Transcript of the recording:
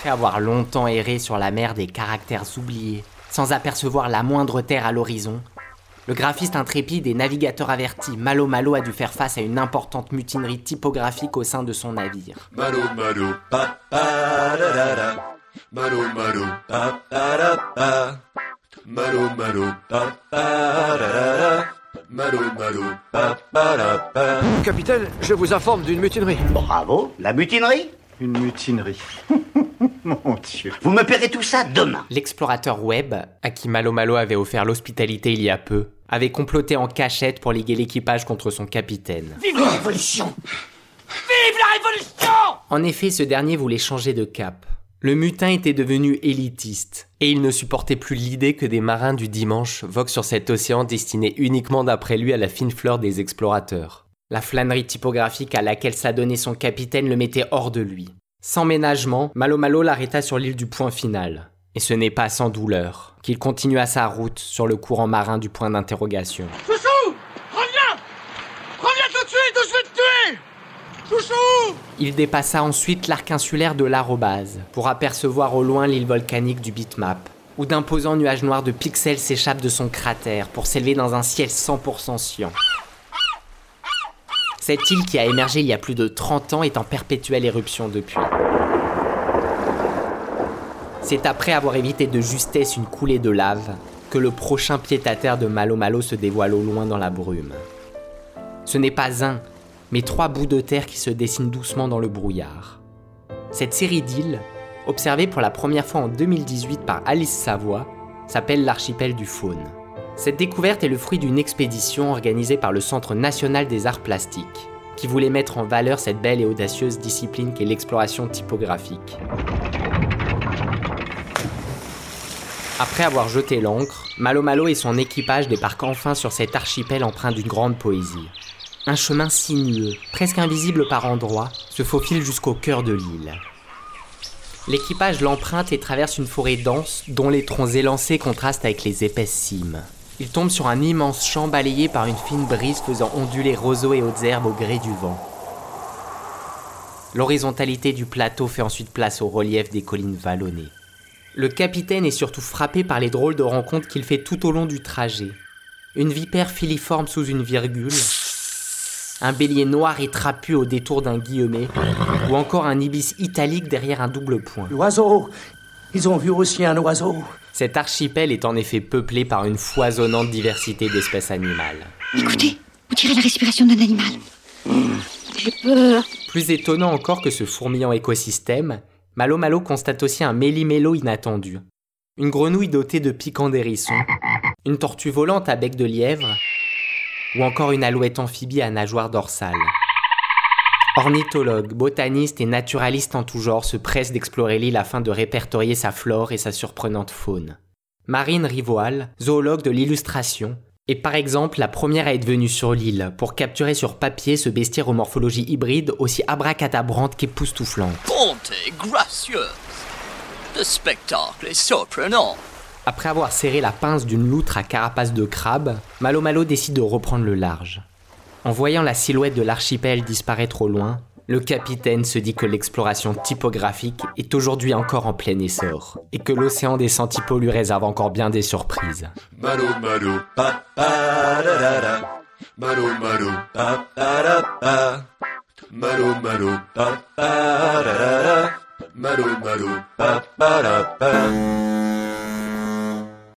Après avoir longtemps erré sur la mer des caractères oubliés, sans apercevoir la moindre terre à l'horizon, le graphiste intrépide et navigateur averti Malo Malo a dû faire face à une importante mutinerie typographique au sein de son navire. Malo malo pa pa da da da. Malo malo pa pa. Malo malo pa pa. Malo malo pa pa da pa. Capitaine, je vous informe d'une mutinerie. Bravo, la mutinerie? Une mutinerie. Mon Dieu. Vous me paierez tout ça demain. L'explorateur Webb, à qui Malo Malo avait offert l'hospitalité il y a peu, avait comploté en cachette pour liguer l'équipage contre son capitaine. Vive la révolution En effet, ce dernier voulait changer de cap. Le mutin était devenu élitiste, et il ne supportait plus l'idée que des marins du dimanche voguent sur cet océan destiné uniquement d'après lui à la fine fleur des explorateurs. La flânerie typographique à laquelle s'adonnait son capitaine le mettait hors de lui. Sans ménagement, Malo Malo l'arrêta sur l'île du point final. Et ce n'est pas sans douleur qu'il continua sa route sur le courant marin du point d'interrogation. Chouchou Reviens Reviens tout de suite ou je vais te tuer Chouchou Il dépassa ensuite l'arc insulaire de l'Arrobase pour apercevoir au loin l'île volcanique du bitmap, où d'imposants nuages noirs de pixels s'échappent de son cratère pour s'élever dans un ciel 100% cyan. Cette île qui a émergé il y a plus de 30 ans est en perpétuelle éruption depuis. C'est après avoir évité de justesse une coulée de lave que le prochain pied-à-terre de Malo Malo se dévoile au loin dans la brume. Ce n'est pas un, mais trois bouts de terre qui se dessinent doucement dans le brouillard. Cette série d'îles, observée pour la première fois en 2018 par Alice Savoie, s'appelle l'archipel du Faune. Cette découverte est le fruit d'une expédition organisée par le Centre national des arts plastiques, qui voulait mettre en valeur cette belle et audacieuse discipline qu'est l'exploration typographique. Après avoir jeté l'ancre, Malo Malo et son équipage débarquent enfin sur cet archipel empreint d'une grande poésie. Un chemin sinueux, presque invisible par endroits, se faufile jusqu'au cœur de l'île. L'équipage l'emprunte et traverse une forêt dense dont les troncs élancés contrastent avec les épaisses cimes. Il tombe sur un immense champ balayé par une fine brise faisant onduler roseaux et hautes herbes au gré du vent. L'horizontalité du plateau fait ensuite place au relief des collines vallonnées. Le capitaine est surtout frappé par les drôles de rencontres qu'il fait tout au long du trajet. Une vipère filiforme sous une virgule, un bélier noir et trapu au détour d'un guillemet, ou encore un ibis italique derrière un double point. L'oiseau Ils ont vu aussi un oiseau Cet archipel est en effet peuplé par une foisonnante diversité d'espèces animales. Écoutez, on dirait la respiration d'un animal. J'ai peur. Plus étonnant encore que ce fourmillant écosystème, Malo Malo constate aussi un méli-mélo inattendu. Une grenouille dotée de piquants d'hérisson, une tortue volante à bec de lièvre, ou encore une alouette amphibie à nageoire dorsale. Ornithologues, botanistes et naturalistes en tout genre se pressent d'explorer l'île afin de répertorier sa flore et sa surprenante faune. Marine Rivoal, zoologue de l'illustration, est par exemple la première à être venue sur l'île pour capturer sur papier ce bestiaire aux morphologies hybrides aussi abracadabrante qu'époustouflante. Bonté gracieuse. Le spectacle est surprenant. Après avoir serré la pince d'une loutre à carapace de crabe, Malo Malo décide de reprendre le large. En voyant la silhouette de l'archipel disparaître au loin, le capitaine se dit que l'exploration typographique est aujourd'hui encore en plein essor et que l'océan des Santipos lui réserve encore bien des surprises.